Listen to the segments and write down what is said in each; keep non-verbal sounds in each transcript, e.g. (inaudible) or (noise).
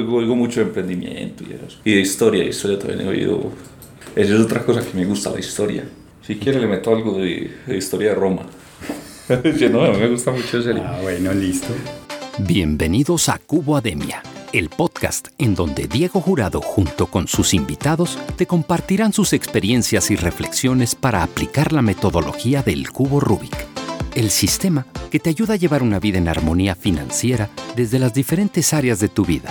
Oigo mucho de emprendimiento y eso. Y de historia, de historia también he oído. Esa es otra cosa que me gusta, la historia. Si quiere le meto algo de, de historia de Roma. (laughs) Yo no, me gusta mucho ese. Ah, bueno, listo. Bienvenidos a Cubo Ademia, el podcast en donde Diego Jurado junto con sus invitados te compartirán sus experiencias y reflexiones para aplicar la metodología del cubo Rubik, el sistema que te ayuda a llevar una vida en armonía financiera desde las diferentes áreas de tu vida,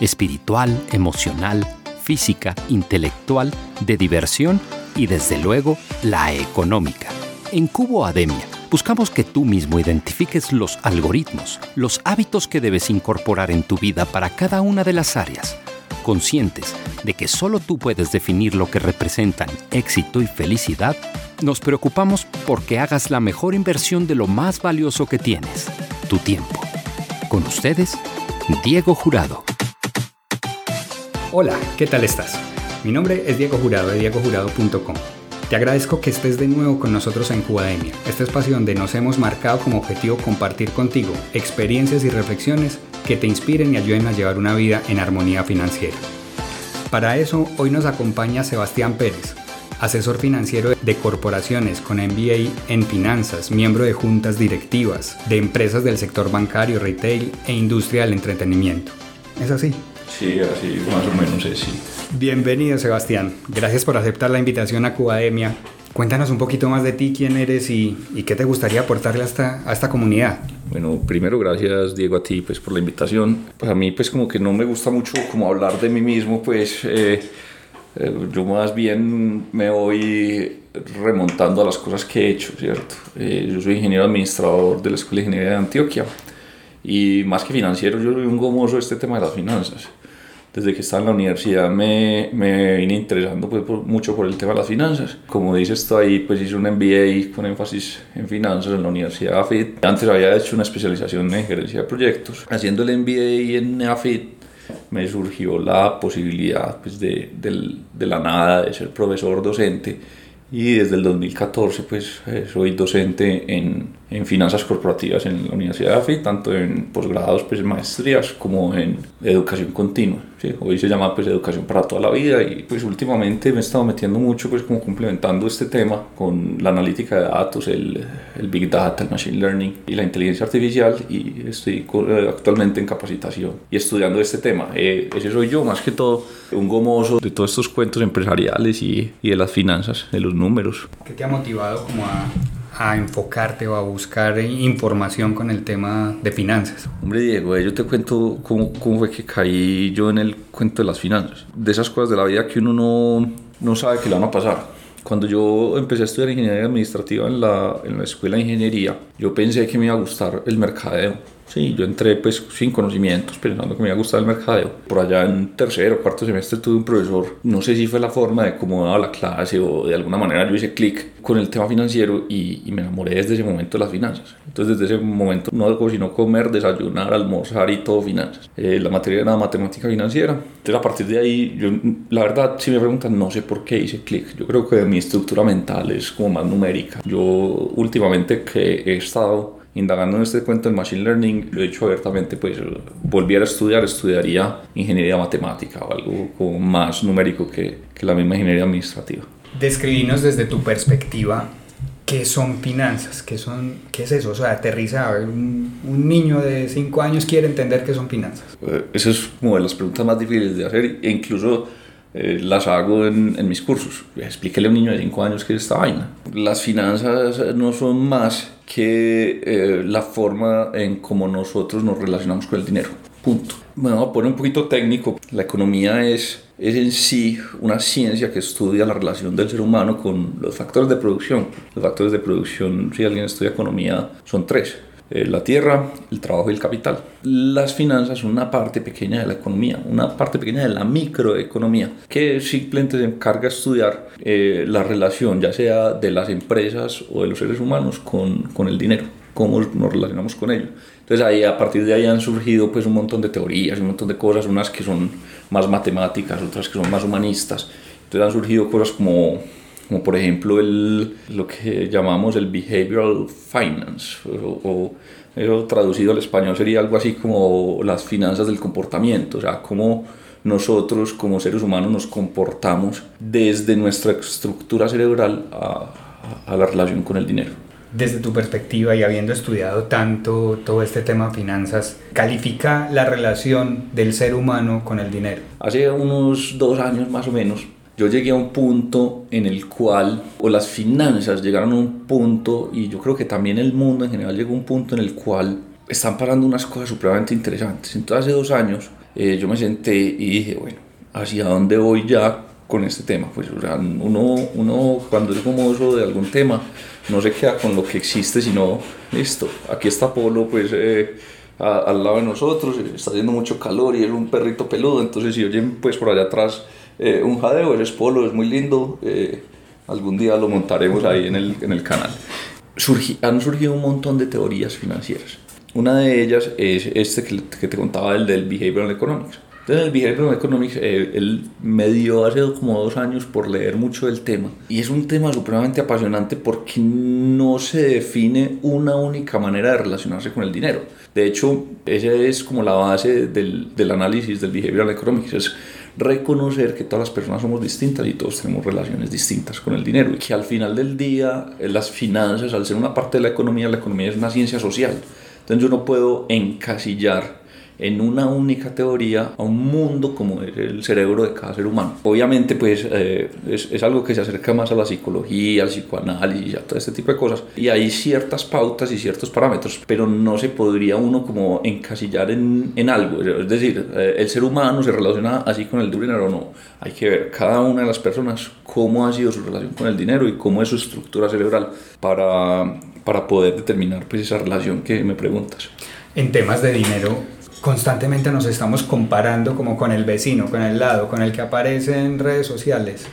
espiritual, emocional, física, intelectual, de diversión y desde luego la económica. En Cubo Ademia buscamos que tú mismo identifiques los algoritmos, los hábitos que debes incorporar en tu vida para cada una de las áreas, conscientes de que solo tú puedes definir lo que representan éxito y felicidad, nos preocupamos porque hagas la mejor inversión de lo más valioso que tienes, tu tiempo. Con ustedes, Diego Jurado. Hola, ¿qué tal estás? Mi nombre es Diego Jurado de diegojurado.com. Te agradezco que estés de nuevo con nosotros en Cubademia, este espacio donde nos hemos marcado como objetivo compartir contigo experiencias y reflexiones que te inspiren y ayuden a llevar una vida en armonía financiera. Para eso, hoy nos acompaña Sebastián Pérez, asesor financiero de corporaciones con MBA en finanzas, miembro de juntas directivas de empresas del sector bancario, retail e industria del entretenimiento. ¿Es así? Sí, así más o menos es, sí. Bienvenido Sebastián, gracias por aceptar la invitación a Cubademia. Cuéntanos un poquito más de ti, quién eres y, y qué te gustaría aportarle a esta, a esta comunidad. Bueno, primero gracias Diego a ti pues por la invitación. Pues a mí pues como que no me gusta mucho como hablar de mí mismo, pues eh, eh, yo más bien me voy remontando a las cosas que he hecho, ¿cierto? Eh, yo soy ingeniero administrador de la Escuela de Ingeniería de Antioquia y más que financiero yo soy un gomoso de este tema de las finanzas desde que estaba en la universidad me, me vine interesando pues, por, mucho por el tema de las finanzas. Como dices ahí, pues hice un MBA con énfasis en finanzas en la Universidad AFIT. Antes había hecho una especialización en gerencia de proyectos. Haciendo el MBA en AFIT me surgió la posibilidad pues, de, de, de la nada de ser profesor docente y desde el 2014 pues eh, soy docente en, en, finanzas corporativas en la Universidad de AFI, tanto en posgrados, pues maestrías como en educación continua. ¿sí? Hoy se llama pues educación para toda la vida y pues últimamente me he estado metiendo mucho pues como complementando este tema con la analítica de datos, el, el Big Data, el Machine Learning y la inteligencia artificial y estoy actualmente en capacitación y estudiando este tema. Eh, ese soy yo más que todo, un gomoso de todos estos cuentos empresariales y, y de las finanzas, de los números. ¿Qué te ha motivado como a, a, enfocarte o a buscar información con el tema de finanzas? Hombre Diego, yo te cuento cómo, cómo fue que caí yo en el cuento de las finanzas. De esas cosas de la vida que uno no, no sabe que le van a pasar. Cuando yo empecé a estudiar ingeniería administrativa en la, en la escuela de ingeniería, yo pensé que me iba a gustar el mercadeo. Sí, yo entré pues sin conocimientos, pensando que me iba a gustar el mercadeo. Por allá en tercero o cuarto semestre tuve un profesor, no sé si fue la forma de cómo daba la clase o de alguna manera yo hice clic con el tema financiero y, y, me enamoré desde ese momento de las finanzas. Entonces desde ese momento no hago sino comer, desayunar, almorzar y todo finanzas. Eh, la materia era matemática financiera. Entonces a partir de ahí, yo la verdad si me preguntan no sé por qué hice clic. Yo creo que mi estructura mental es como más numérica. Yo últimamente que he estado indagando en este cuento del Machine Learning, lo he dicho abiertamente, pues volviera a estudiar, estudiaría ingeniería matemática o algo como más numérico que, que la misma ingeniería administrativa. Describinos desde tu perspectiva ¿Qué son finanzas? ¿Qué, son, ¿Qué es eso? O sea, aterriza. Un, un niño de 5 años quiere entender qué son finanzas. Eh, Esa es como de las preguntas más difíciles de hacer e incluso eh, las hago en, en, mis cursos. Explíquele a un niño de 5 años qué es esta vaina. Las finanzas no son más que eh, la forma en cómo nosotros nos relacionamos con el dinero. Punto. Bueno, voy a poner un poquito técnico. La economía es, es en sí una ciencia que estudia la relación del ser humano con los factores de producción. Los factores de producción, si alguien estudia economía, son tres. Eh, la tierra, el trabajo y el capital. Las finanzas son una parte pequeña de la economía, una parte pequeña de la microeconomía, que simplemente se encarga de estudiar eh, la relación, ya sea de las empresas o de los seres humanos, con, con el dinero, cómo nos relacionamos con ello. Entonces ahí, a partir de ahí han surgido pues un montón de teorías, un montón de cosas, unas que son más matemáticas, otras que son más humanistas. Entonces han surgido cosas como como por ejemplo el, lo que llamamos el behavioral finance, o, o traducido al español sería algo así como las finanzas del comportamiento, o sea, cómo nosotros como seres humanos nos comportamos desde nuestra estructura cerebral a, a la relación con el dinero desde tu perspectiva y habiendo estudiado tanto todo este tema de finanzas, califica la relación del ser humano con el dinero? Hace unos dos años más o menos, yo llegué a un punto en el cual, o las finanzas llegaron a un punto, y yo creo que también el mundo en general llegó a un punto en el cual están parando unas cosas supremamente interesantes. Entonces hace dos años eh, yo me senté y dije, bueno, ¿hacia dónde voy ya con este tema? Pues o sea, uno, uno cuando es famoso de algún tema, no se queda con lo que existe, sino, listo, aquí está Polo, pues... Eh, al lado de nosotros, está haciendo mucho calor y es un perrito peludo, entonces si oyen pues por allá atrás eh, un jadeo, ese es Polo, es muy lindo, eh, algún día lo montaremos ahí en el, en el canal. han surgido un montón de teorías financieras. Una de ellas es este que, que te contaba, el del Behavioral Economics. Entonces el Behavioral Economics, eh, él me dio hace como dos años por leer mucho del tema. Y es un tema supremamente apasionante porque no se define una única manera de relacionarse con el dinero. De hecho, esa es como la base del, del análisis del Behavioral Economics. Es reconocer que todas las personas somos distintas y todos tenemos relaciones distintas con el dinero y que al final del día eh, las finanzas, al ser una parte de la economía, la economía es una ciencia social. Entonces yo no puedo encasillar en una única teoría a un mundo como es el cerebro de cada ser humano. Obviamente pues eh, es, es, algo que se acerca más a la psicología, al psicoanálisis, a todo este tipo de cosas y hay ciertas pautas y ciertos parámetros, pero no se podría uno como encasillar en, en algo, es decir, eh, el ser humano se relaciona así con el dinero o no, hay que ver cada una de las personas cómo ha sido su relación con el dinero y cómo es su estructura cerebral para, para poder determinar pues esa relación que me preguntas. En temas de dinero, constantemente nos estamos comparando como con el vecino, con el lado, con el que aparece en redes sociales.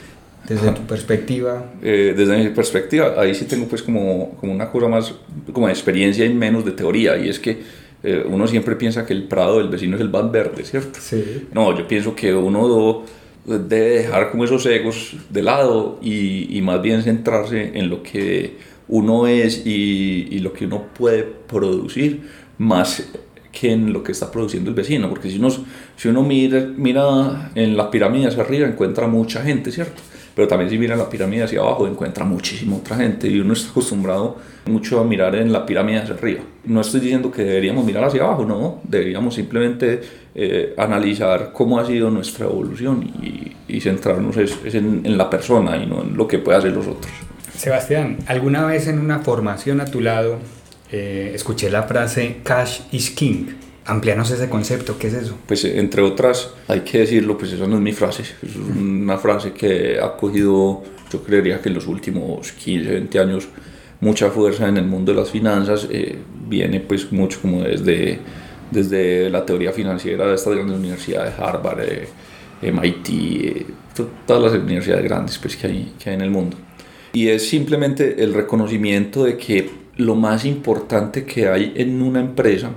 Desde tu perspectiva. Eh, desde mi perspectiva, ahí sí tengo pues como, como una cosa más como de experiencia y menos de teoría, y es que eh, uno siempre piensa que el prado del vecino es el van verde, ¿cierto? Sí. No, yo pienso que uno debe dejar como esos egos de lado y, y más bien centrarse en lo que uno es y, y, lo que uno puede producir, más que en lo que está produciendo el vecino, porque si uno, si uno mira, mira en la pirámide hacia arriba encuentra mucha gente, ¿cierto? Pero también si mira en la pirámide hacia abajo encuentra muchísima otra gente y uno está acostumbrado mucho a mirar en la pirámide hacia arriba. No estoy diciendo que deberíamos mirar hacia abajo, no, deberíamos simplemente eh, analizar cómo ha sido nuestra evolución y, y centrarnos es, es en, en la persona y no en lo que puede hacer los otros. Sebastián, ¿alguna vez en una formación a tu lado eh, escuché la frase cash is king. Amplianos ese concepto, ¿qué es eso? Pues entre otras, hay que decirlo, pues esa no es mi frase, es una frase que ha cogido, yo creería que en los últimos 15, 20 años, mucha fuerza en el mundo de las finanzas, eh, viene pues mucho como desde, desde la teoría financiera de estas grandes universidades, Harvard, eh, MIT, eh, todas las universidades grandes pues, que, hay, que hay en el mundo. Y es simplemente el reconocimiento de que lo más importante que hay en una empresa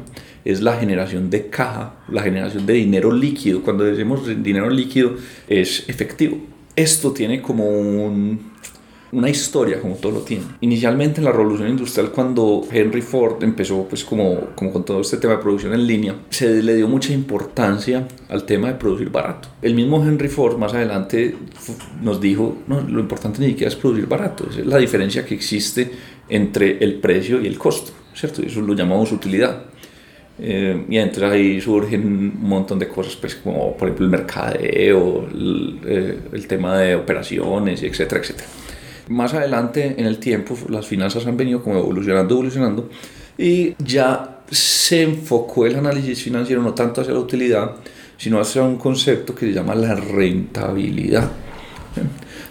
es la generación de caja, la generación de dinero líquido. Cuando decimos dinero líquido es efectivo. Esto tiene como un, una historia, como todo lo tiene. Inicialmente en la revolución industrial, cuando Henry Ford empezó pues como, como con todo este tema de producción en línea, se le dio mucha importancia al tema de producir barato. El mismo Henry Ford más adelante nos dijo, no, lo importante ni siquiera es producir barato, es la diferencia que existe entre el precio y el costo, ¿cierto? Eso lo llamamos utilidad. Eh, y entonces ahí surgen un montón de cosas, pues como por ejemplo el mercadeo, el, eh, el tema de operaciones, etcétera, etcétera. Más adelante en el tiempo las finanzas han venido como evolucionando, evolucionando y ya se enfocó el análisis financiero no tanto hacia la utilidad, sino hacia un concepto que se llama la rentabilidad.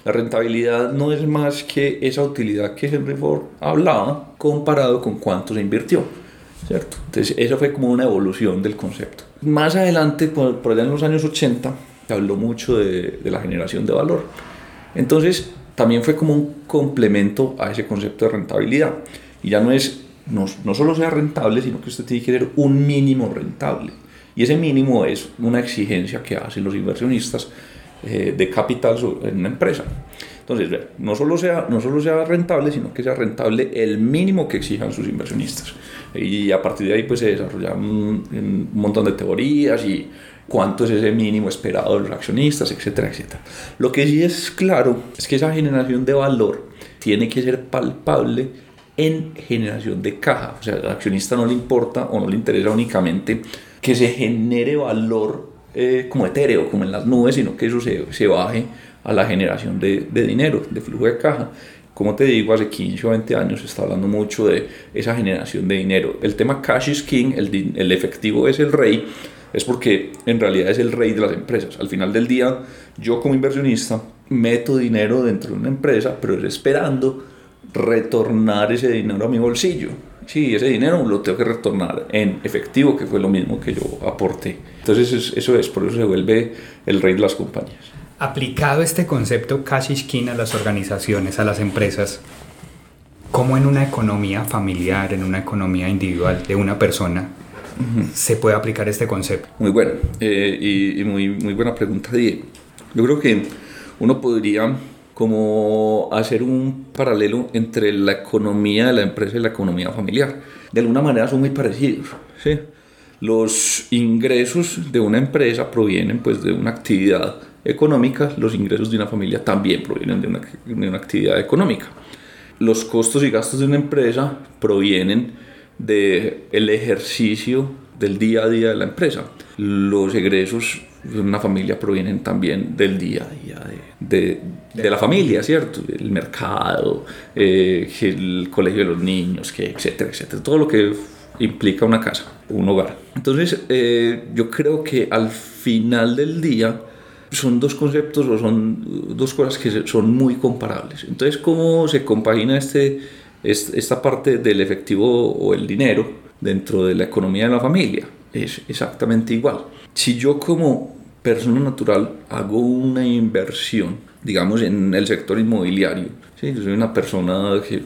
La rentabilidad no es más que esa utilidad que Henry Ford hablaba comparado con cuánto se invirtió. ¿cierto? Entonces, eso fue como una evolución del concepto. Más adelante, por, allá en los años 80, se habló mucho de, de, la generación de valor. Entonces, también fue como un complemento a ese concepto de rentabilidad. Y ya no es, no, no solo sea rentable, sino que usted tiene que tener un mínimo rentable. Y ese mínimo es una exigencia que hacen los inversionistas eh, de capital en una empresa. Entonces, no solo, sea, no solo sea rentable, sino que sea rentable el mínimo que exijan sus inversionistas. Y a partir de ahí pues se desarrollan un, montón de teorías y cuánto es ese mínimo esperado de los accionistas, etcétera, etcétera. Lo que sí es claro es que esa generación de valor tiene que ser palpable en generación de caja. O sea, al accionista no le importa o no le interesa únicamente que se genere valor eh, como etéreo, como en las nubes, sino que eso se, se baje a la generación de, de, dinero, de flujo de caja. Como te digo, hace 15 o 20 años se está hablando mucho de esa generación de dinero. El tema cash is king, el, el efectivo es el rey, es porque en realidad es el rey de las empresas. Al final del día, yo como inversionista meto dinero dentro de una empresa, pero es esperando retornar ese dinero a mi bolsillo. Sí, ese dinero lo tengo que retornar en efectivo, que fue lo mismo que yo aporté. Entonces eso es, por eso se vuelve el rey de las compañías. Aplicado este concepto cash is a las organizaciones, a las empresas, ¿cómo en una economía familiar, en una economía individual de una persona, se puede aplicar este concepto? Muy bueno, eh, y, muy, muy buena pregunta, Diego. Yo creo que uno podría como hacer un paralelo entre la economía de la empresa y la economía familiar. De alguna manera son muy parecidos. ¿sí? Los ingresos de una empresa provienen pues, de una actividad económica, los ingresos de una familia también provienen de una, de una actividad económica. Los costos y gastos de una empresa provienen del el ejercicio del día a día de la empresa. Los egresos de una familia provienen también del día a día de, de, la familia, ¿cierto? El mercado, eh, el colegio de los niños, que, etcétera, etcétera. Todo lo que implica una casa, un hogar. Entonces, eh, yo creo que al final del día, son dos conceptos o son dos cosas que son muy comparables. Entonces, ¿cómo se compagina este, esta parte del efectivo o el dinero dentro de la economía de la familia? Es exactamente igual. Si yo como persona natural hago una inversión, digamos, en el sector inmobiliario, ¿sí? yo soy una persona que,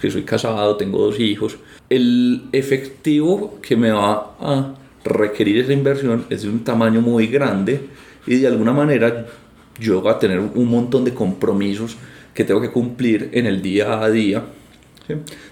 que soy casado, tengo dos hijos, el efectivo que me va a requerir esa inversión es de un tamaño muy grande y de alguna manera yo voy a tener un montón de compromisos que tengo que cumplir en el día a día.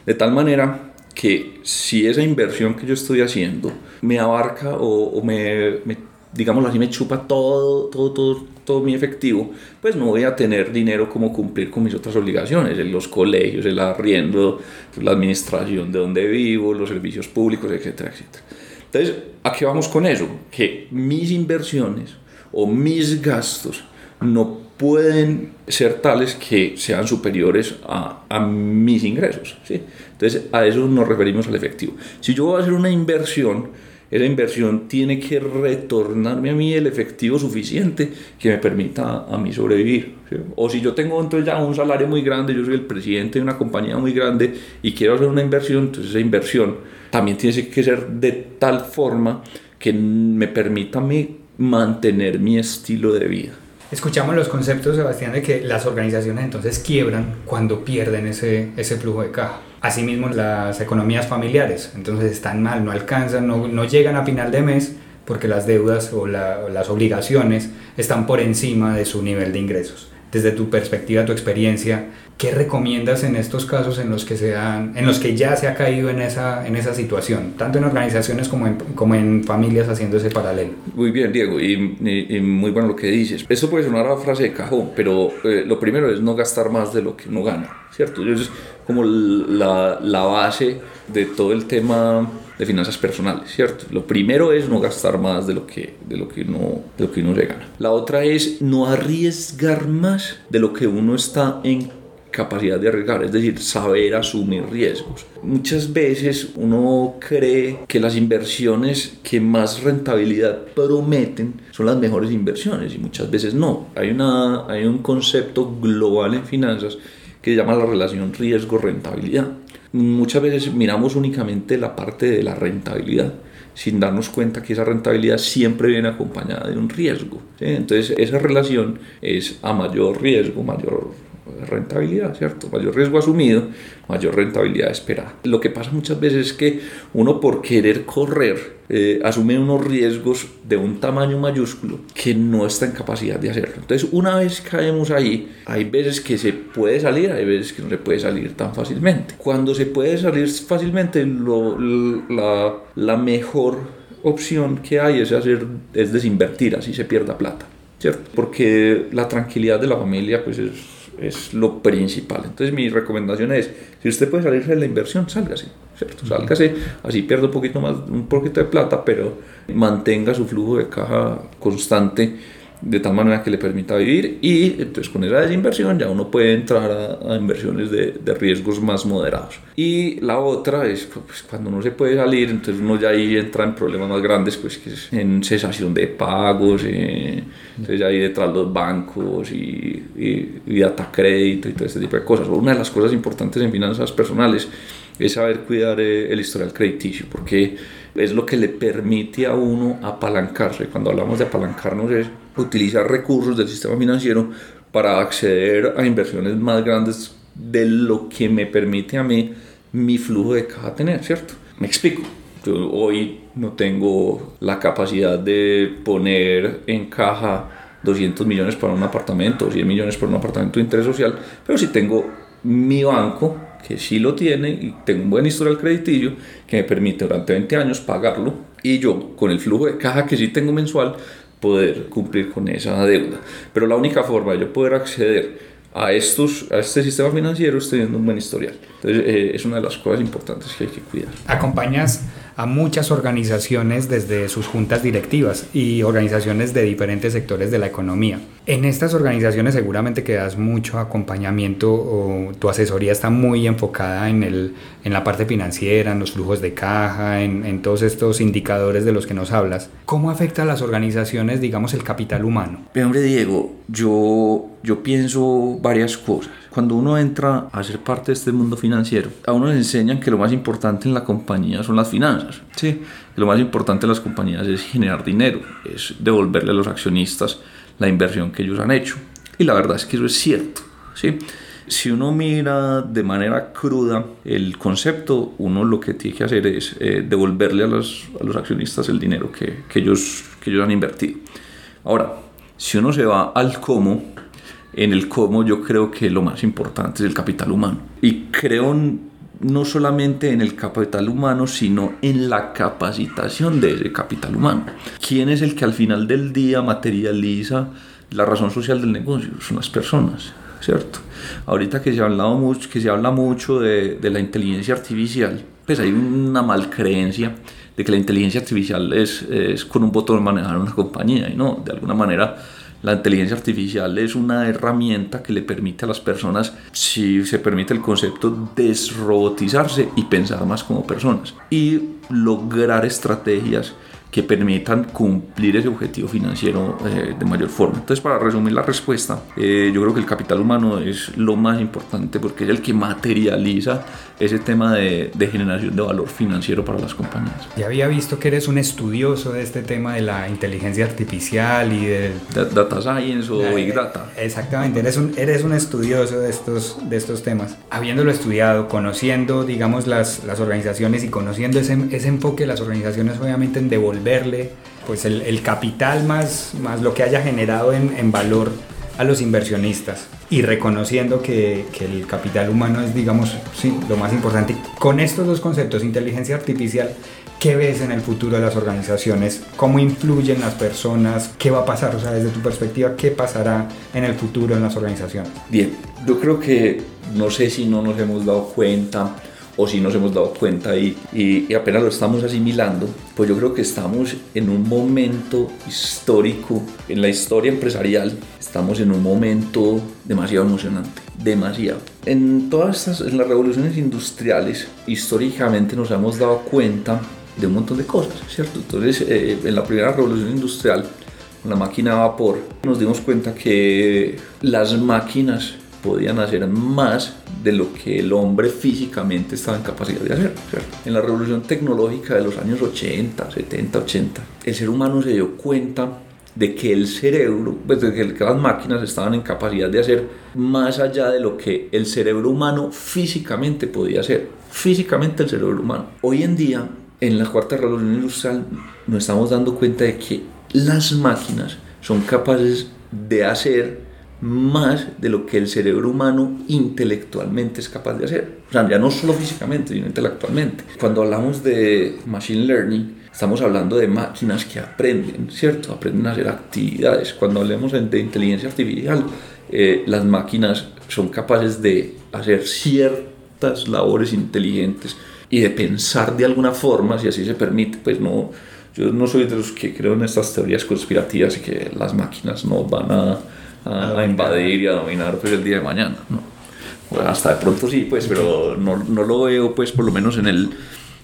De tal manera que si esa inversión que yo estoy haciendo me abarca o, me, me, digámoslo así, me chupa todo, todo, todo, todo mi efectivo, pues no voy a tener dinero como cumplir con mis otras obligaciones, en los colegios, el arriendo, la administración de donde vivo, los servicios públicos, etcétera, etcétera. Entonces, ¿a qué vamos con eso? Que mis inversiones o mis gastos no pueden ser tales que sean superiores a, a mis ingresos. ¿sí? Entonces a eso nos referimos al efectivo. Si yo voy a hacer una inversión, esa inversión tiene que retornarme a mí el efectivo suficiente que me permita a mí sobrevivir. O si yo tengo entonces ya un salario muy grande, yo soy el presidente de una compañía muy grande y quiero hacer una inversión, entonces esa inversión también tiene que ser de tal forma que me permita a mí mantener mi estilo de vida. Escuchamos los conceptos, Sebastián, de que las organizaciones entonces quiebran cuando pierden ese, ese flujo de caja. Asimismo, las economías familiares, entonces están mal, no alcanzan, no, no llegan a final de mes porque las deudas o, o las obligaciones están por encima de su nivel de ingresos. Desde tu perspectiva, tu experiencia, ¿Qué recomiendas en estos casos en los que, se en los que ya se ha caído en esa, en esa situación, tanto en organizaciones como en, como en familias haciendo ese paralelo? Muy bien, Diego, y, muy bueno lo que dices. Esto puede sonar a frase de cajón, pero eh, lo primero es no gastar más de lo que uno gana, ¿cierto? Es como la, la base de todo el tema de finanzas personales, ¿cierto? Lo primero es no gastar más de lo que, de lo que, uno, de lo que uno se gana. La otra es no arriesgar más de lo que uno está en capacidad de arriesgar, es decir, saber asumir riesgos. Muchas veces uno cree que las inversiones que más rentabilidad prometen son las mejores inversiones y muchas veces no. Hay, una, hay un concepto global en finanzas que se llama la relación riesgo-rentabilidad. Muchas veces miramos únicamente la parte de la rentabilidad sin darnos cuenta que esa rentabilidad siempre viene acompañada de un riesgo. Entonces esa relación es a mayor riesgo, mayor rentabilidad, ¿cierto? Mayor riesgo asumido, mayor rentabilidad esperada. Lo que pasa muchas veces es que uno por querer correr eh, asume unos riesgos de un tamaño mayúsculo que no está en capacidad de hacerlo. Entonces, una vez caemos ahí, hay veces que se puede salir, hay veces que no se puede salir tan fácilmente. Cuando se puede salir fácilmente, lo, la, la mejor opción que hay es hacer es desinvertir, así se pierda plata. ¿cierto? Porque la tranquilidad de la familia pues es, es lo principal. Entonces mi recomendación es, si usted puede salirse de la inversión, sálgase, ¿cierto? Sálgase, así pierde un poquito más, un poquito de plata, pero mantenga su flujo de caja constante de tal manera que le permita vivir y entonces con esa desinversión ya uno puede entrar a, inversiones de, de, riesgos más moderados. Y la otra es pues, cuando no se puede salir, entonces uno ya ahí entra en problemas más grandes, pues que es en cesación de pagos, eh, entonces ahí detrás los bancos y, y, y data crédito y todo este tipo de cosas. Una de las cosas importantes en finanzas personales es saber cuidar eh, el historial crediticio, porque es lo que le permite a uno apalancarse. Cuando hablamos de apalancarnos es utilizar recursos del sistema financiero para acceder a inversiones más grandes de lo que me permite a mí mi flujo de caja tener, ¿cierto? Me explico. Yo hoy no tengo la capacidad de poner en caja 200 millones para un apartamento, 100 millones para un apartamento de interés social, pero sí tengo mi banco que sí lo tiene y tengo un buen historial crediticio que me permite durante 20 años pagarlo y yo con el flujo de caja que sí tengo mensual poder cumplir con esa deuda. Pero la única forma de yo poder acceder a, estos, a este sistema financiero es teniendo un buen historial. Entonces eh, es una de las cosas importantes que hay que cuidar. Acompañas a muchas organizaciones desde sus juntas directivas y organizaciones de diferentes sectores de la economía. En estas organizaciones seguramente que das mucho acompañamiento o tu asesoría está muy enfocada en, el, en la parte financiera, en los flujos de caja, en, todos estos indicadores de los que nos hablas. ¿Cómo afecta a las organizaciones, digamos, el capital humano? Pero hombre Diego, yo, yo pienso varias cosas. Cuando uno entra a ser parte de este mundo financiero, a uno le enseñan que lo más importante en la compañía son las finanzas. Sí, lo más importante de las compañías es generar dinero, es devolverle a los accionistas la inversión que ellos han hecho. Y la verdad es que eso es cierto. ¿sí? Si uno mira de manera cruda el concepto, uno lo que tiene que hacer es eh, devolverle a los, a los, accionistas el dinero que, que, ellos, que ellos han invertido. Ahora, si uno se va al cómo, en el cómo yo creo que lo más importante es el capital humano. Y creo no solamente en el capital humano, sino en la capacitación de ese capital humano. ¿Quién es el que al final del día materializa la razón social del negocio? Son las personas, ¿cierto? Ahorita que se ha hablado mucho, que se habla mucho de, de la inteligencia artificial, pues hay una malcreencia de que la inteligencia artificial es, es con un botón manejar una compañía y no, de alguna manera la inteligencia artificial es una herramienta que le permite a las personas, si se permite el concepto, desrobotizarse y pensar más como personas y lograr estrategias que permitan cumplir ese objetivo financiero eh, de mayor forma. Entonces, para resumir la respuesta, eh, yo creo que el capital humano es lo más importante porque es el que materializa ese tema de, de, generación de valor financiero para las compañías. Ya había visto que eres un estudioso de este tema de la inteligencia artificial y de... Data Science o Big Data. Exactamente, eres un, eres un estudioso de estos, de estos temas. Habiéndolo estudiado, conociendo, digamos, las, las organizaciones y conociendo ese, ese enfoque de las organizaciones, obviamente, en devolver verle pues el, el, capital más, más lo que haya generado en, en, valor a los inversionistas y reconociendo que, que, el capital humano es digamos sí, lo más importante. Con estos dos conceptos, inteligencia artificial, ¿qué ves en el futuro de las organizaciones? ¿Cómo influyen las personas? ¿Qué va a pasar? O sea, desde tu perspectiva, ¿qué pasará en el futuro en las organizaciones? Bien, yo creo que no sé si no nos hemos dado cuenta o si nos hemos dado cuenta y, y, y, apenas lo estamos asimilando, pues yo creo que estamos en un momento histórico, en la historia empresarial, estamos en un momento demasiado emocionante, demasiado. En todas estas, en las revoluciones industriales, históricamente nos hemos dado cuenta de un montón de cosas, ¿cierto? Entonces, eh, en la primera revolución industrial, con la máquina a vapor, nos dimos cuenta que las máquinas podían hacer más de lo que el hombre físicamente estaba en capacidad de hacer. ¿cierto? En la revolución tecnológica de los años 80, 70, 80, el ser humano se dio cuenta de que el cerebro, pues de que las máquinas estaban en capacidad de hacer más allá de lo que el cerebro humano físicamente podía hacer. Físicamente el cerebro humano. Hoy en día, en la cuarta revolución industrial, nos estamos dando cuenta de que las máquinas son capaces de hacer más de lo que el cerebro humano intelectualmente es capaz de hacer. O sea, ya no solo físicamente, sino intelectualmente. Cuando hablamos de machine learning, estamos hablando de máquinas que aprenden, ¿cierto? Aprenden a hacer actividades. Cuando hablemos de inteligencia artificial, eh, las máquinas son capaces de hacer ciertas labores inteligentes y de pensar de alguna forma, si así se permite, pues no, yo no soy de los que creo en estas teorías conspirativas y que las máquinas no van a a, invadir y a dominar pues, el día de mañana. ¿no? hasta de pronto sí, pues, pero no, no, lo veo, pues, por lo menos en el,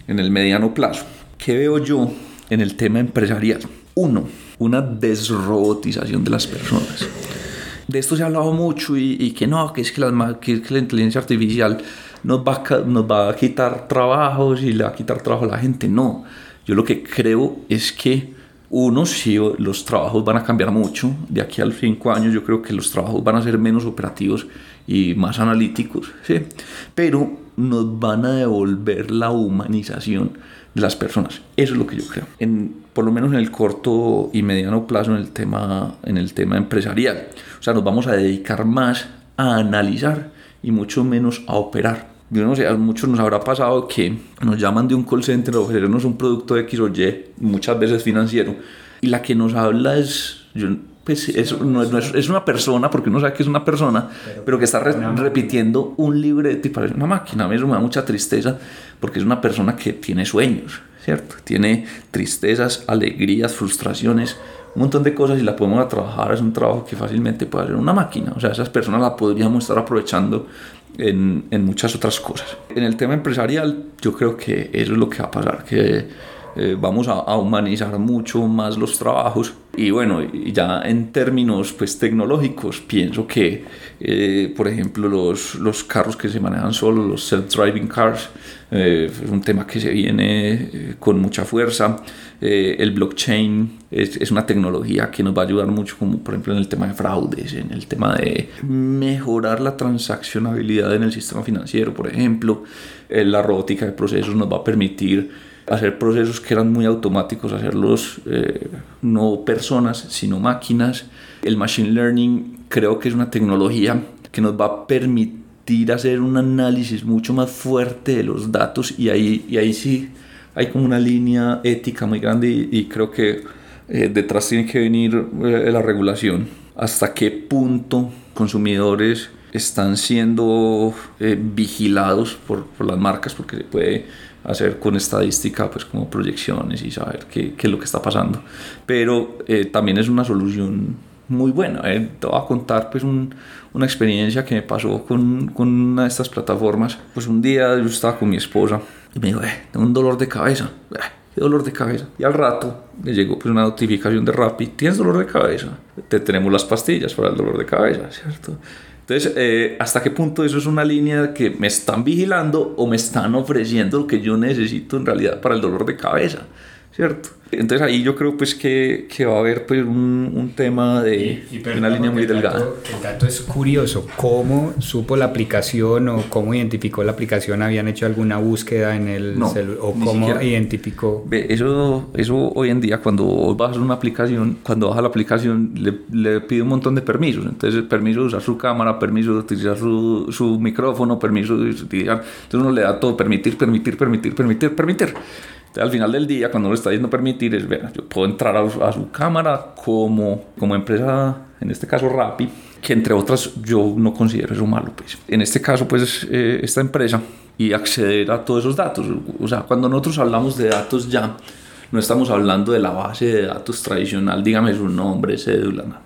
en el mediano plazo. ¿Qué veo yo en el tema empresarial? Uno, una desrobotización de las personas. De esto se ha hablado mucho y, y que no, que es que, la, que, que la inteligencia artificial nos va, a, nos va a quitar trabajos y le va a quitar trabajo a la gente. No, yo lo que creo es que uno, sí, los trabajos van a cambiar mucho. De aquí al cinco años yo creo que los trabajos van a ser menos operativos y más analíticos, ¿sí? pero nos van a devolver la humanización de las personas. Eso es lo que yo creo. En, por lo menos en el corto y mediano plazo en el tema, en el tema empresarial. O sea, nos vamos a dedicar más a analizar y mucho menos a operar yo no sé, a muchos nos habrá pasado que nos llaman de un call center a ofrecernos un producto X o Y, muchas veces financiero, y la que nos habla es, yo, pues es, no, es, es, una persona, porque uno sabe que es una persona, pero, que está repitiendo un libreto y parece una máquina. A mí eso me da mucha tristeza, porque es una persona que tiene sueños, ¿cierto? Tiene tristezas, alegrías, frustraciones, un montón de cosas y la podemos trabajar. Es un trabajo que fácilmente puede hacer una máquina. O sea, esas personas la podríamos estar aprovechando en, en, muchas otras cosas. En el tema empresarial, yo creo que eso es lo que va a pasar, que eh, vamos a, a, humanizar mucho más los trabajos y bueno, ya en términos pues tecnológicos, pienso que, eh, por ejemplo, los, los carros que se manejan solos, los self-driving cars, eh, es un tema que se viene con mucha fuerza. El blockchain es, es, una tecnología que nos va a ayudar mucho, como por ejemplo en el tema de fraudes, en el tema de mejorar la transaccionabilidad en el sistema financiero, por ejemplo. la robótica de procesos nos va a permitir hacer procesos que eran muy automáticos, hacerlos eh, no personas, sino máquinas. El machine learning creo que es una tecnología que nos va a permitir hacer un análisis mucho más fuerte de los datos y ahí, y ahí sí hay como una línea ética muy grande y, creo que eh, detrás tiene que venir eh, la regulación. Hasta qué punto consumidores están siendo vigilados por, por, las marcas porque se puede hacer con estadística, pues como proyecciones y saber qué, qué es lo que está pasando. Pero eh, también es una solución muy buena. Eh. Te voy a contar pues un, una experiencia que me pasó con, con, una de estas plataformas. Pues un día yo estaba con mi esposa y me dijo, eh, tengo un dolor de cabeza. Eh, ¿Qué dolor de cabeza? Y al rato me llegó pues una notificación de Rappi, ¿tienes dolor de cabeza? Te tenemos las pastillas para el dolor de cabeza, ¿cierto? Entonces, eh, ¿hasta qué punto eso es una línea que me están vigilando o me están ofreciendo lo que yo necesito en realidad para el dolor de cabeza? ¿Cierto? Entonces ahí yo creo pues que, que va a haber pues un, un tema de una línea muy delgada. el dato es curioso, ¿cómo supo la aplicación o cómo identificó la aplicación? ¿Habían hecho alguna búsqueda en el no, celular? ¿O cómo siquiera. identificó? Eso, eso hoy en día cuando bajas una aplicación, cuando baja la aplicación le, le, pide un montón de permisos. Entonces permiso de usar su cámara, permiso de utilizar su, su micrófono, permiso de utilizar... Entonces uno le da todo, permitir, permitir, permitir, permitir, permitir. Entonces, al final del día, cuando uno está diciendo permitir, es ver, yo puedo entrar a, a, su cámara como, como empresa, en este caso Rappi, que entre otras yo no considero eso malo. Pues. En este caso, pues eh, esta empresa y acceder a todos esos datos. O sea, cuando nosotros hablamos de datos ya, no estamos hablando de la base de datos tradicional, dígame su nombre, cédula.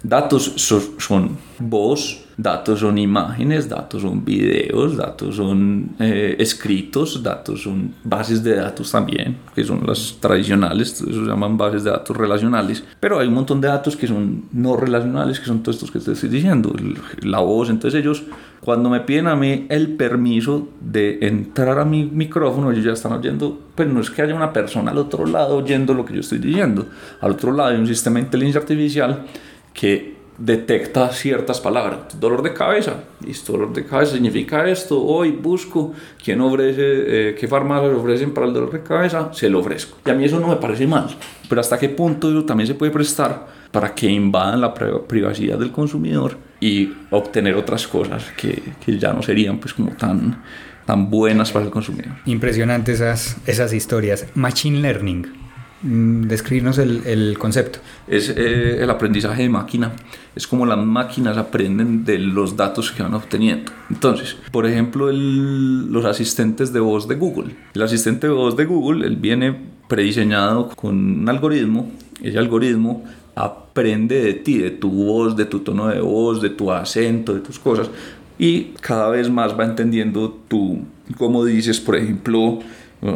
Datos son, son voz, Datos son imágenes, datos son videos, datos son eh, escritos, datos son bases de datos también, que son las tradicionales, eso se llaman bases de datos relacionales. Pero hay un montón de datos que son no relacionales, que son todos estos que te estoy diciendo, la voz. Entonces ellos, cuando me piden a mí el permiso de entrar a mi micrófono, ellos ya están oyendo, pues no es que haya una persona al otro lado oyendo lo que yo estoy diciendo. Al otro lado hay un sistema de inteligencia artificial que detecta ciertas palabras. Dolor de cabeza, listo, dolor de cabeza significa esto. Hoy busco quién ofrece, eh, qué farmacias ofrecen para el dolor de cabeza, se lo ofrezco. Y a mí eso no me parece mal, pero hasta qué punto eso también se puede prestar para que invadan la privacidad del consumidor y obtener otras cosas que, que ya no serían pues como tan, tan buenas para el consumidor. Impresionantes esas, esas historias. Machine Learning, describirnos el, el concepto. Es eh, el aprendizaje de máquina es como las máquinas aprenden de los datos que van obteniendo. Entonces, por ejemplo, los asistentes de voz de Google. El asistente de voz de Google, él viene prediseñado con un algoritmo. Ese algoritmo aprende de ti, de tu voz, de tu tono de voz, de tu acento, de tus cosas. Y cada vez más va entendiendo tú, como dices, por ejemplo,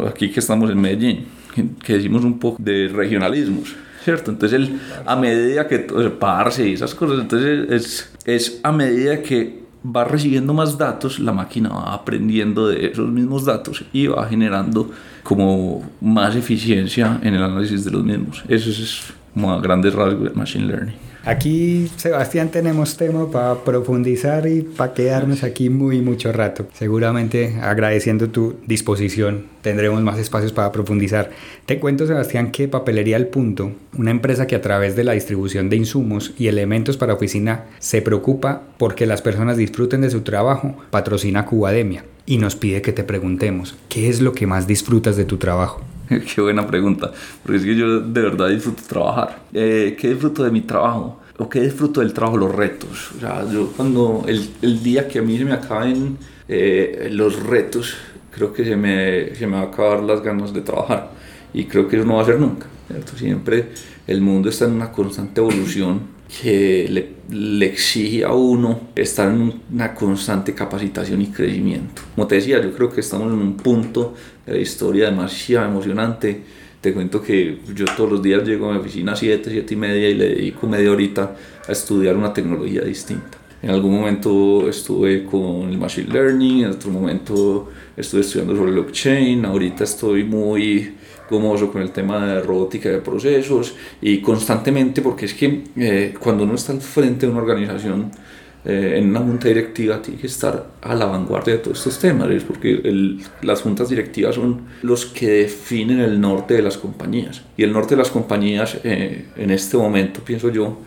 aquí que estamos en Medellín, que decimos un poco de regionalismos ¿cierto? Entonces, él, a medida que, o parce y esas cosas, entonces es, es a medida que va recibiendo más datos, la máquina va aprendiendo de esos mismos datos y va generando como más eficiencia en el análisis de los mismos. Eso es como a grandes rasgos de Machine Learning. Aquí, Sebastián, tenemos tema para profundizar y para quedarnos aquí muy mucho rato. Seguramente agradeciendo tu disposición tendremos más espacios para profundizar. Te cuento, Sebastián, que Papelería El Punto, una empresa que a través de la distribución de insumos y elementos para oficina se preocupa porque las personas disfruten de su trabajo, patrocina Cubademia y nos pide que te preguntemos, ¿qué es lo que más disfrutas de tu trabajo? (laughs) Qué buena pregunta, porque es que yo de verdad disfruto trabajar. Eh, ¿Qué disfruto de mi trabajo? ¿O qué disfruto del trabajo? Los retos. O sea, yo cuando el, el día que a mí se me acaben eh, los retos, creo que se me, se me va a acabar las ganas de trabajar. Y creo que eso no va a ser nunca. ¿cierto? Siempre el mundo está en una constante evolución que le, le, exige a uno estar en una constante capacitación y crecimiento. Como te decía, yo creo que estamos en un punto de la historia demasiado emocionante. Te cuento que yo todos los días llego a mi oficina a 7, 7 y media y le dedico media horita a estudiar una tecnología distinta. En algún momento estuve con el Machine Learning, en otro momento estuve estudiando sobre blockchain, ahorita estoy muy gomoso con el tema de robótica de procesos y constantemente porque es que eh, cuando uno está al frente de una organización eh, en una junta directiva tiene que estar a la vanguardia de todos estos temas, porque el, las juntas directivas son los que definen el norte de las compañías y el norte de las compañías eh, en este momento pienso yo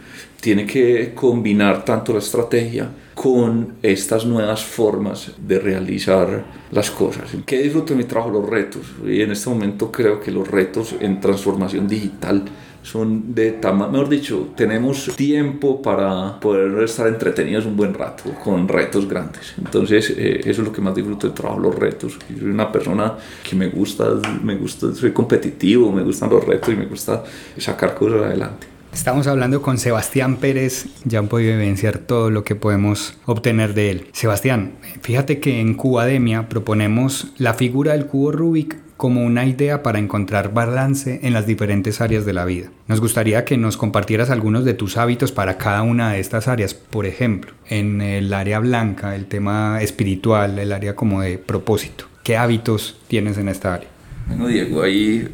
tiene que combinar tanto la estrategia con estas nuevas formas de realizar las cosas. ¿Qué disfruto de mi trabajo? Los retos. Y en este momento creo que los retos en transformación digital son de tamaño, mejor dicho, tenemos tiempo para poder estar entretenidos un buen rato con retos grandes. Entonces, eh, eso es lo que más disfruto del trabajo, los retos. Yo soy una persona que me gusta, me gusta, soy competitivo, me gustan los retos y me gusta sacar cosas adelante. Estamos hablando con Sebastián Pérez, ya han podido evidenciar todo lo que podemos obtener de él. Sebastián, fíjate que en Cubademia proponemos la figura del cubo Rubik como una idea para encontrar balance en las diferentes áreas de la vida. Nos gustaría que nos compartieras algunos de tus hábitos para cada una de estas áreas. Por ejemplo, en el área blanca, el tema espiritual, el área como de propósito. ¿Qué hábitos tienes en esta área? Bueno, Diego, ahí,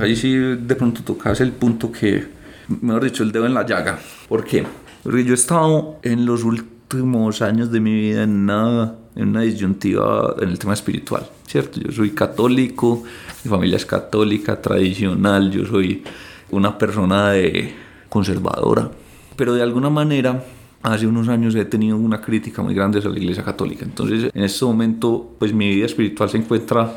ahí sí de pronto tocas el punto que mejor dicho, el dedo en la llaga. ¿Por qué? Porque yo he estado en los últimos años de mi vida en una, en una disyuntiva en el tema espiritual, ¿cierto? Yo soy católico, mi familia es católica, tradicional, yo soy una persona de conservadora, pero de alguna manera hace unos años he tenido una crítica muy grande a la iglesia católica. Entonces, en este momento, pues mi vida espiritual se encuentra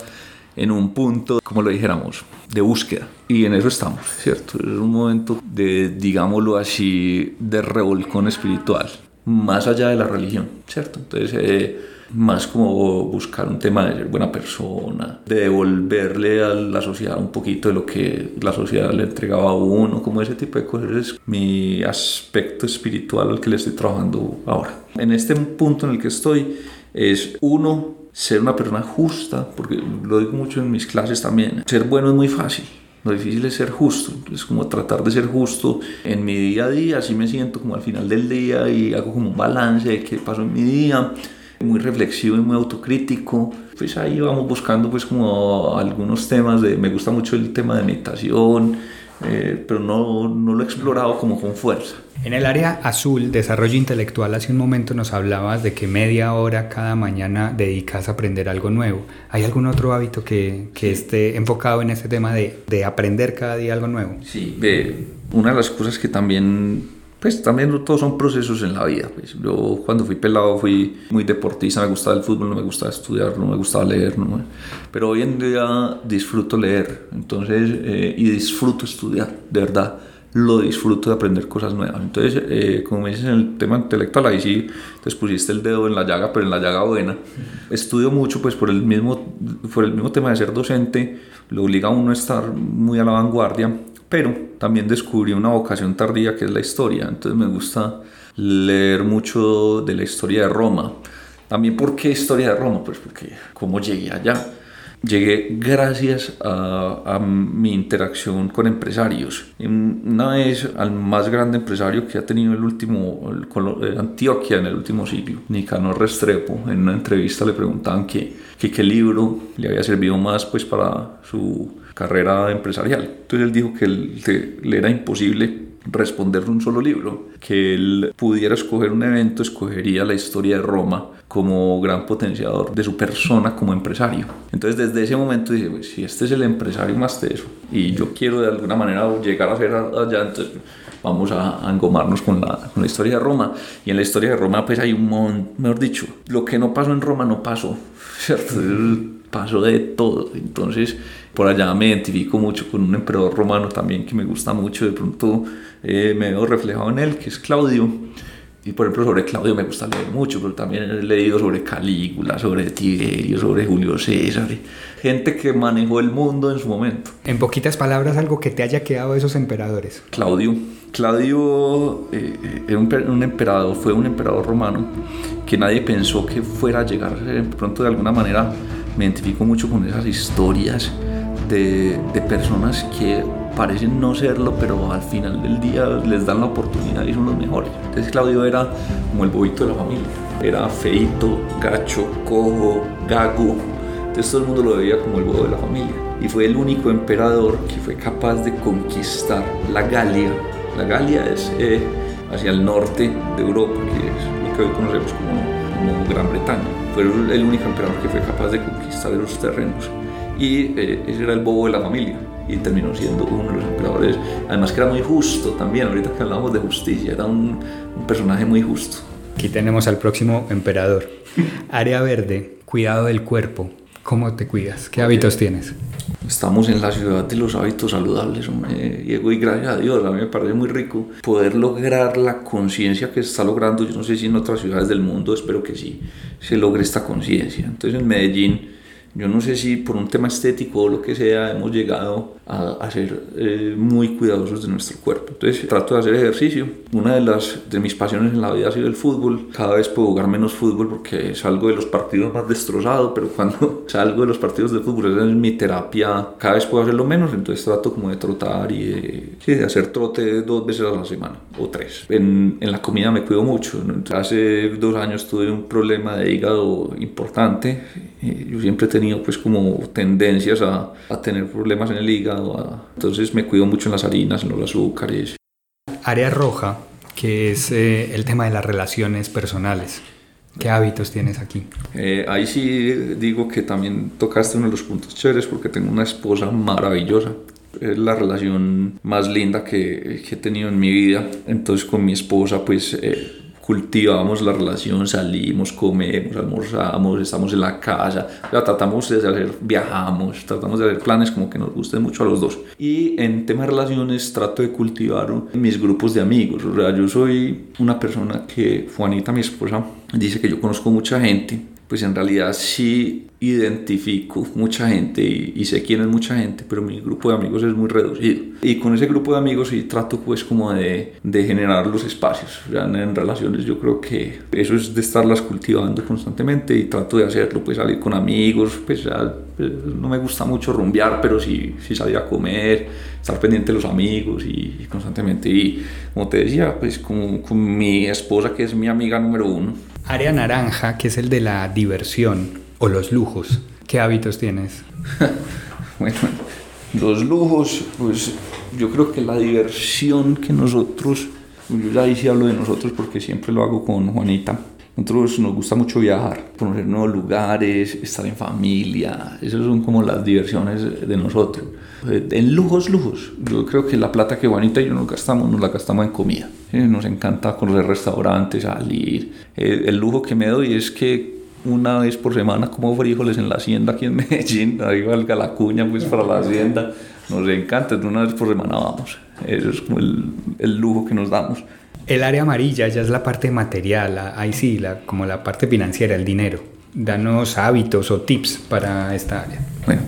en un punto, como lo dijéramos, de búsqueda. Y en eso estamos, ¿cierto? Es un momento de, digámoslo así, de revolcón espiritual. más allá de la religión, ¿cierto? Entonces, eh, más como buscar un tema de ser buena persona, de devolverle a la sociedad un poquito de lo que la sociedad le entregaba a uno, como ese tipo de cosas. Es mi aspecto espiritual al que le estoy trabajando ahora. En este punto en el que estoy es uno, ser una persona justa, porque lo digo mucho en mis clases también, ser bueno es muy fácil, lo difícil es ser justo, es como tratar de ser justo en mi día a día, así me siento como al final del día y hago como un balance de qué pasó en mi día, muy reflexivo y muy autocrítico. Pues ahí vamos buscando pues como algunos temas de, me gusta mucho el tema de meditación, eh, pero no, no, lo he explorado como con fuerza. En el área azul, desarrollo intelectual, hace un momento nos hablabas de que media hora cada mañana dedicas a aprender algo nuevo. ¿Hay algún otro hábito que, que esté enfocado en ese tema de, de, aprender cada día algo nuevo? Sí, ve, una de las cosas que también pues también todos son procesos en la vida. Pues. Yo cuando fui pelado fui muy deportista, me gustaba el fútbol, no me gustaba estudiar, no me gustaba leer, no pero hoy en día disfruto leer entonces, eh, y disfruto estudiar, de verdad lo disfruto de aprender cosas nuevas. Entonces, eh, como me dices en el tema intelectual, ahí sí te pusiste el dedo en la llaga, pero en la llaga buena. Estudio mucho, pues por el mismo, por el mismo tema de ser docente, lo obliga a uno a estar muy a la vanguardia pero también descubrí una vocación tardía que es la historia, entonces me gusta leer mucho de la historia de Roma. También, ¿por qué historia de Roma? Pues porque, ¿cómo llegué allá? Llegué gracias a, a, mi interacción con empresarios. Una vez al más grande empresario que ha tenido el último, el, Antioquia en el último siglo, Nicanor Restrepo, en una entrevista le preguntaban que, que qué libro le había servido más pues, para su carrera empresarial. Entonces él dijo que le era imposible responder un solo libro, que él pudiera escoger un evento, escogería la historia de Roma como gran potenciador de su persona como empresario. Entonces desde ese momento dije, pues, si este es el empresario más teso y yo quiero de alguna manera llegar a ser allá, entonces vamos a, engomarnos con la, con la, historia de Roma. Y en la historia de Roma pues hay un montón, mejor dicho, lo que no pasó en Roma no pasó, (laughs) ¿cierto? Pasó de todo. Entonces por allá me identifico mucho con un emperador romano también que me gusta mucho, de pronto eh, me veo reflejado en él, que es Claudio. Y por ejemplo sobre Claudio me gusta leer mucho, pero también he leído sobre Calígula, sobre Tiberio, sobre Julio César, gente que manejó el mundo en su momento. En poquitas palabras, algo que te haya quedado de esos emperadores. Claudio. Claudio eh, era un, un, emperador, fue un emperador romano que nadie pensó que fuera a llegar pronto de alguna manera me identifico mucho con esas historias de, de, personas que parecen no serlo, pero al final del día les dan la oportunidad y son los mejores. Entonces Claudio era como el bobito de la familia. Era feito, gacho, cojo, gago. Entonces todo el mundo lo veía como el bobo de la familia. Y fue el único emperador que fue capaz de conquistar la Galia. La Galia es eh, hacia el norte de Europa, que es lo que hoy conocemos como, como Gran Bretaña. Fue el único emperador que fue capaz de conquistar esos terrenos y eh, ese era el bobo de la familia y terminó siendo uno de los emperadores, además que era muy justo también, ahorita que hablamos de justicia, era un, un personaje muy justo. Aquí tenemos al próximo emperador. (laughs) Área verde, cuidado del cuerpo. ¿Cómo te cuidas? ¿Qué hábitos tienes? Estamos en la ciudad de los hábitos saludables, Diego, y gracias a Dios, a mí me parece muy rico poder lograr la conciencia que se está logrando. Yo no sé si en otras ciudades del mundo, espero que sí, se logre esta conciencia. Entonces en Medellín yo no sé si por un tema estético o lo que sea hemos llegado a, a ser eh, muy cuidadosos de nuestro cuerpo. Entonces trato de hacer ejercicio. Una de, las, de mis pasiones en la vida ha sido el fútbol. Cada vez puedo jugar menos fútbol porque salgo de los partidos más destrozado, pero cuando (laughs) salgo de los partidos de fútbol es mi terapia. Cada vez puedo hacerlo menos, entonces trato como de trotar y de, sí, de hacer trote dos veces a la semana o tres. En, en la comida me cuido mucho. Hace dos años tuve un problema de hígado importante. Yo siempre he tenido pues como tendencias a, a tener problemas en el hígado, entonces me cuido mucho en las harinas, en los azúcares. Área roja, que es eh, el tema de las relaciones personales. ¿Qué hábitos tienes aquí? Eh, ahí sí digo que también tocaste uno de los puntos chéveres porque tengo una esposa maravillosa. Es la relación más linda que, que he tenido en mi vida. Entonces con mi esposa pues... Eh, cultivamos la relación, salimos, comemos, almorzamos, estamos en la casa, tratamos de hacer, viajamos, tratamos de hacer planes como que nos gusten mucho a los dos. Y en temas de relaciones trato de cultivar mis grupos de amigos. O sea, yo soy una persona que, Juanita, mi esposa, dice que yo conozco mucha gente, pues en realidad sí identifico mucha gente y, sé quién es mucha gente, pero mi grupo de amigos es muy reducido. Y con ese grupo de amigos sí trato pues como de, de generar los espacios. Ya en, relaciones yo creo que eso es de estarlas cultivando constantemente y trato de hacerlo, pues salir con amigos, pues ya pues, no me gusta mucho rumbear, pero sí, sí salir a comer, estar pendiente de los amigos y, constantemente. Y como te decía, pues con, con mi esposa que es mi amiga número uno. Área naranja, que es el de la diversión o los lujos? ¿Qué hábitos tienes? (laughs) bueno, los lujos, pues yo creo que la diversión que nosotros, yo ya ahí sí hablo de nosotros porque siempre lo hago con Juanita. Nosotros nos gusta mucho viajar, conocer nuevos lugares, estar en familia, esas son como las diversiones de nosotros. En lujos, lujos. Yo creo que la plata que Juanita y yo nos gastamos, nos la gastamos en comida. Nos encanta conocer restaurantes, salir. El lujo que me doy es que una vez por semana como frijoles en la hacienda aquí en (laughs) Medellín, ahí valga la cuña pues para la hacienda, nos encanta, una vez por semana vamos, eso es como el, el lujo que nos damos. El área amarilla ya es la parte material, ahí sí, la, como la parte financiera, el dinero. Danos hábitos o tips para esta área. Bueno,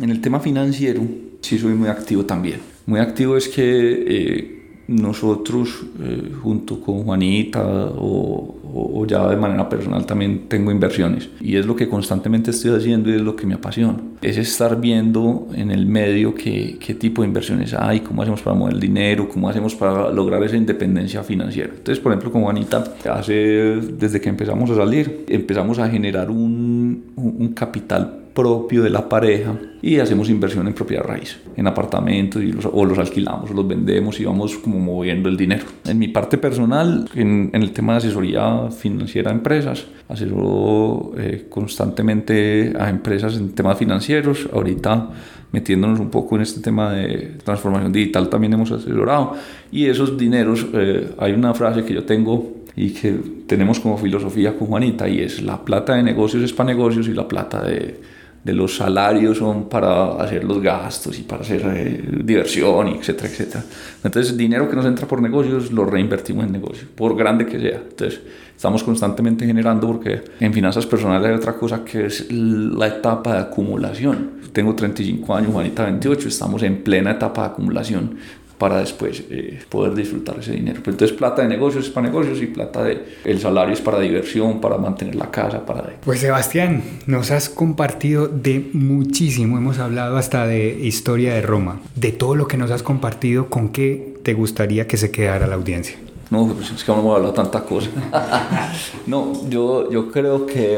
en el tema financiero sí soy muy activo también. Muy activo es que eh, nosotros, eh, junto con Juanita o, o, ya de manera personal, también tengo inversiones. Y es lo que constantemente estoy haciendo y es lo que me apasiona. Es estar viendo en el medio qué, qué tipo de inversiones hay, cómo hacemos para mover el dinero, cómo hacemos para lograr esa independencia financiera. Entonces, por ejemplo, con Juanita, hace, desde que empezamos a salir, empezamos a generar un, un capital propio de la pareja y hacemos inversión en propiedad raíz, en apartamentos y los, o los alquilamos, los vendemos y vamos como moviendo el dinero. En mi parte personal, en, el tema de asesoría financiera a empresas, asesoro eh, constantemente a empresas en temas financieros. Ahorita metiéndonos un poco en este tema de transformación digital también hemos asesorado y esos dineros, eh, hay una frase que yo tengo y que tenemos como filosofía con Juanita y es la plata de negocios es para negocios y la plata de de los salarios son para hacer los gastos y para hacer eh, diversión, etcétera, etcétera. Entonces, el dinero que nos entra por negocios lo reinvertimos en negocios, por grande que sea. Entonces, estamos constantemente generando porque en finanzas personales hay otra cosa que es la etapa de acumulación. Tengo 35 años, Juanita 28, estamos en plena etapa de acumulación para después eh, poder disfrutar ese dinero. Pero entonces plata de negocios es para negocios y plata de el salario es para diversión, para mantener la casa, para... Pues Sebastián, nos has compartido de muchísimo, hemos hablado hasta de historia de Roma, de todo lo que nos has compartido, ¿con qué te gustaría que se quedara la audiencia? No, pues es que no hemos hablado tanta cosa. (laughs) no, yo, yo creo que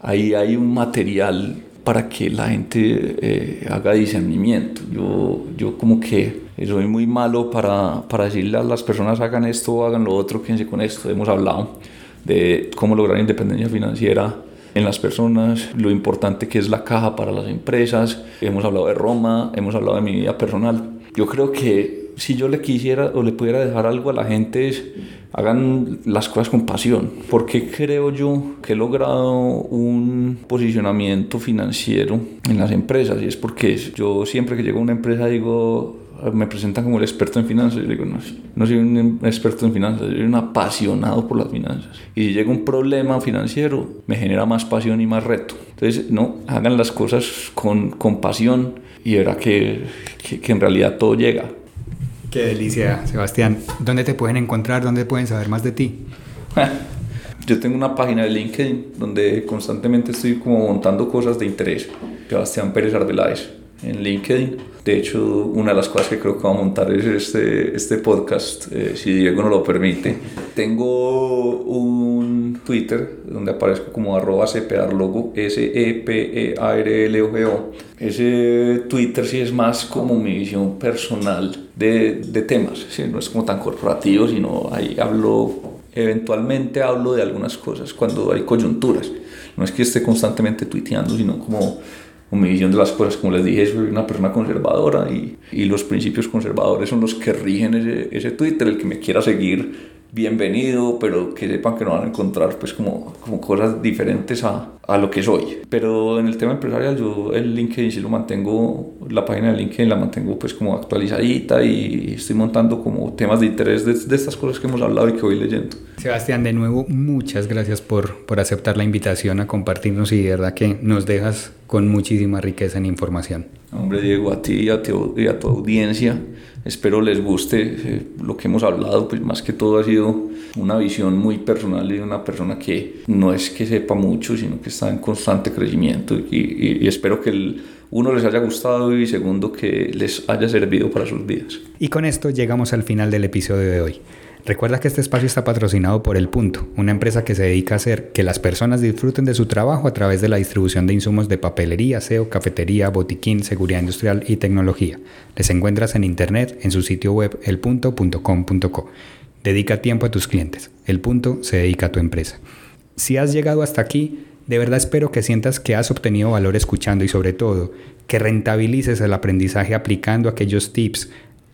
ahí hay un material para que la gente eh, haga discernimiento. Yo, yo como que soy muy malo para, para decirle a las personas hagan esto, hagan lo otro, quédense con esto. Hemos hablado de cómo lograr independencia financiera en las personas, lo importante que es la caja para las empresas. Hemos hablado de Roma, hemos hablado de mi vida personal. Yo creo que si yo le quisiera o le pudiera dejar algo a la gente es hagan las cosas con pasión. Porque creo yo que he logrado un posicionamiento financiero en las empresas y es porque yo siempre que llego a una empresa digo me presentan como el experto en finanzas. Yo digo, no, no soy un experto en finanzas, soy un apasionado por las finanzas. Y si llega un problema financiero, me genera más pasión y más reto. Entonces, no, hagan las cosas con, con pasión y verá que, que, que en realidad todo llega. Qué delicia, Sebastián. ¿Dónde te pueden encontrar? ¿Dónde pueden saber más de ti? (laughs) Yo tengo una página de LinkedIn donde constantemente estoy como montando cosas de interés. Sebastián Pérez Arbeláez en LinkedIn. De hecho, una de las cosas que creo que va a montar es este, este podcast, eh, si Diego no lo permite. Tengo un Twitter donde aparezco como arroba sepearlogo, S-E-P-E-A-R-L-O-G-O. Ese Twitter sí es más como mi visión personal de, de temas, ¿sí? no es como tan corporativo, sino ahí hablo, eventualmente hablo de algunas cosas cuando hay coyunturas. No es que esté constantemente tuiteando, sino como mi visión de las cosas. Como les dije, soy una persona conservadora y, y los principios conservadores son los que rigen ese, ese, Twitter. El que me quiera seguir bienvenido, pero que sepan que no van a encontrar pues como, como cosas diferentes a, a lo que soy. Pero en el tema empresarial yo el LinkedIn sí lo mantengo, la página de LinkedIn la mantengo pues como actualizadita y estoy montando como temas de interés de, de estas cosas que hemos hablado y que voy leyendo. Sebastián, de nuevo, muchas gracias por, por aceptar la invitación a compartirnos y de verdad que nos dejas con muchísima riqueza en información. Hombre, Diego, a ti y a, tu, y a tu audiencia espero les guste eh, lo que hemos hablado, pues más que todo ha sido una visión muy personal de una persona que no es que sepa mucho, sino que está en constante crecimiento y, y, y espero que el, uno les haya gustado y segundo que les haya servido para sus vidas. Y con esto llegamos al final del episodio de hoy. Recuerda que este espacio está patrocinado por El Punto, una empresa que se dedica a hacer que las personas disfruten de su trabajo a través de la distribución de insumos de papelería, SEO, cafetería, botiquín, seguridad industrial y tecnología. Les encuentras en internet en su sitio web elpunto.com.co. Dedica tiempo a tus clientes. El Punto se dedica a tu empresa. Si has llegado hasta aquí, de verdad espero que sientas que has obtenido valor escuchando y sobre todo que rentabilices el aprendizaje aplicando aquellos tips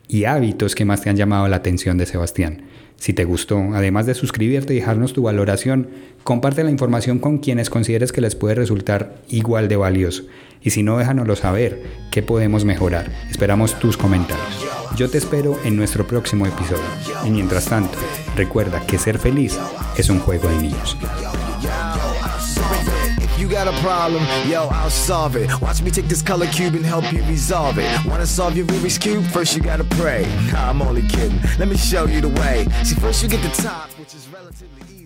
y hábitos que más te han llamado la atención de Sebastián. Si te gustó, además de suscribirte y dejarnos tu valoración, comparte la información con quienes consideres que les puede resultar igual de valioso. Y si no, déjanoslo saber, qué podemos mejorar. Esperamos tus comentarios. Yo te espero en nuestro próximo episodio. Y mientras tanto, recuerda que ser feliz es un juego de niños. You got a problem, yo, I'll solve it. Watch me take this color cube and help you resolve it. Wanna solve your Rubik's Cube? First you gotta pray. (laughs) Nah, I'm only kidding. Let me show you the way. See, first you get the top, which is relatively easy.